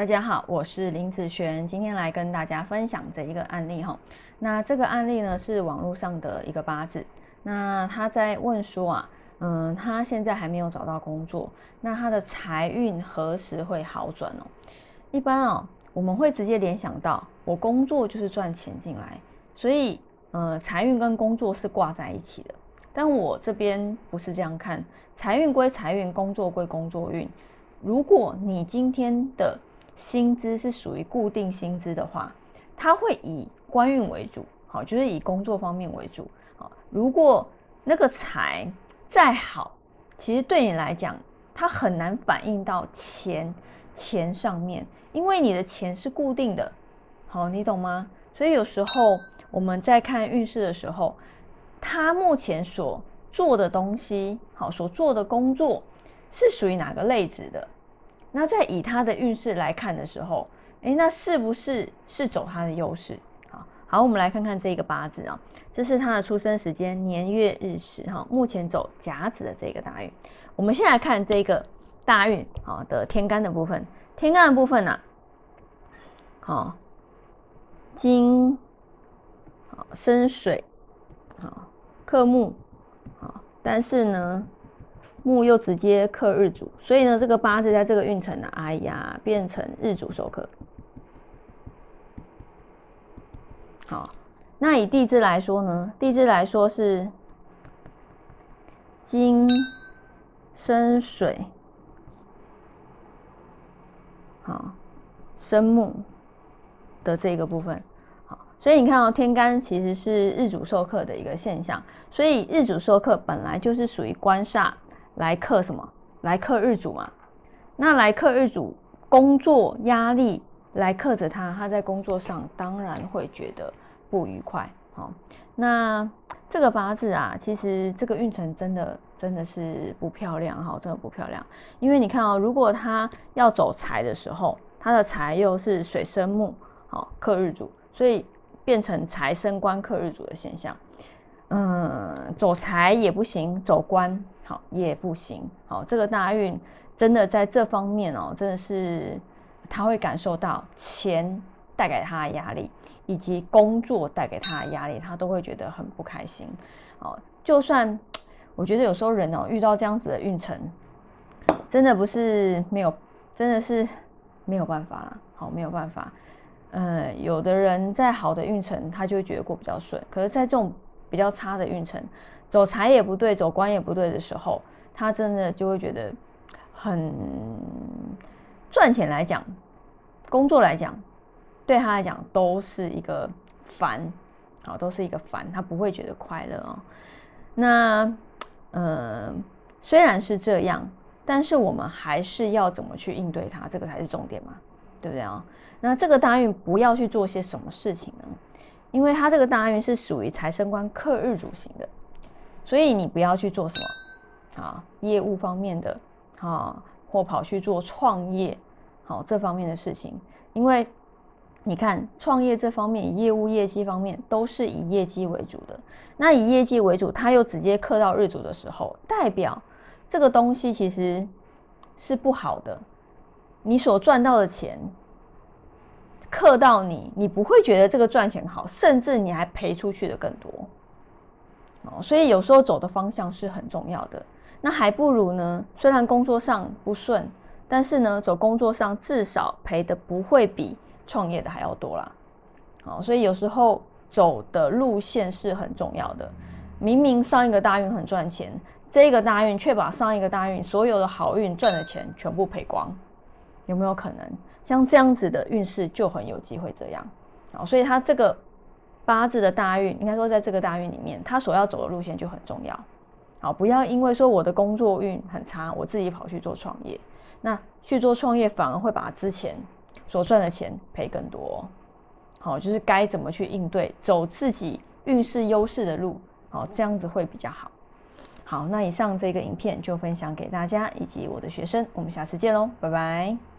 大家好，我是林子璇，今天来跟大家分享这一个案例哈。那这个案例呢是网络上的一个八字，那他在问说啊，嗯，他现在还没有找到工作，那他的财运何时会好转哦？一般哦，我们会直接联想到我工作就是赚钱进来，所以呃，财运跟工作是挂在一起的。但我这边不是这样看，财运归财运，工作归工作运。如果你今天的薪资是属于固定薪资的话，它会以官运为主，好，就是以工作方面为主。好，如果那个财再好，其实对你来讲，它很难反映到钱钱上面，因为你的钱是固定的。好，你懂吗？所以有时候我们在看运势的时候，他目前所做的东西，好，所做的工作是属于哪个类值的？那在以他的运势来看的时候，哎，那是不是是走他的优势？好，好，我们来看看这个八字啊，这是他的出生时间年月日时哈，目前走甲子的这个大运。我们先来看这个大运好的天干的部分，天干的部分呢，好，金，好生水，好克木，好，但是呢。木又直接克日主，所以呢，这个八字在这个运程呢，哎呀，变成日主受克。好，那以地支来说呢，地支来说是金生水，好生木的这个部分。好，所以你看哦，天干其实是日主受克的一个现象，所以日主受克本来就是属于官煞。来克什么？来克日主嘛？那来克日主，工作压力来克着他，他在工作上当然会觉得不愉快。好，那这个八字啊，其实这个运程真的真的是不漂亮哈，真的不漂亮。因为你看哦，如果他要走财的时候，他的财又是水生木，好克日主，所以变成财生官克日主的现象。嗯，走财也不行，走官。好也不行，好这个大运真的在这方面哦，真的是他会感受到钱带给他的压力，以及工作带给他的压力，他都会觉得很不开心。哦，就算我觉得有时候人哦遇到这样子的运程，真的不是没有，真的是没有办法了。好，没有办法。呃，有的人在好的运程，他就会觉得过比较顺，可是，在这种比较差的运程。走财也不对，走官也不对的时候，他真的就会觉得很赚钱来讲，工作来讲，对他来讲都是一个烦，好，都是一个烦，他不会觉得快乐哦。那呃，虽然是这样，但是我们还是要怎么去应对它，这个才是重点嘛，对不对啊？那这个大运不要去做些什么事情呢？因为他这个大运是属于财生官克日主型的。所以你不要去做什么啊，业务方面的啊，或跑去做创业，好这方面的事情，因为你看创业这方面，业务业绩方面都是以业绩为主的。那以业绩为主，他又直接刻到日主的时候，代表这个东西其实是不好的。你所赚到的钱刻到你，你不会觉得这个赚钱好，甚至你还赔出去的更多。哦，所以有时候走的方向是很重要的。那还不如呢，虽然工作上不顺，但是呢，走工作上至少赔的不会比创业的还要多啦。好，所以有时候走的路线是很重要的。明明上一个大运很赚钱，这个大运却把上一个大运所有的好运赚的钱全部赔光，有没有可能？像这样子的运势就很有机会这样。好，所以他这个。八字的大运，应该说在这个大运里面，他所要走的路线就很重要。好，不要因为说我的工作运很差，我自己跑去做创业，那去做创业反而会把之前所赚的钱赔更多。好，就是该怎么去应对，走自己运势优势的路，好，这样子会比较好。好，那以上这个影片就分享给大家以及我的学生，我们下次见喽，拜拜。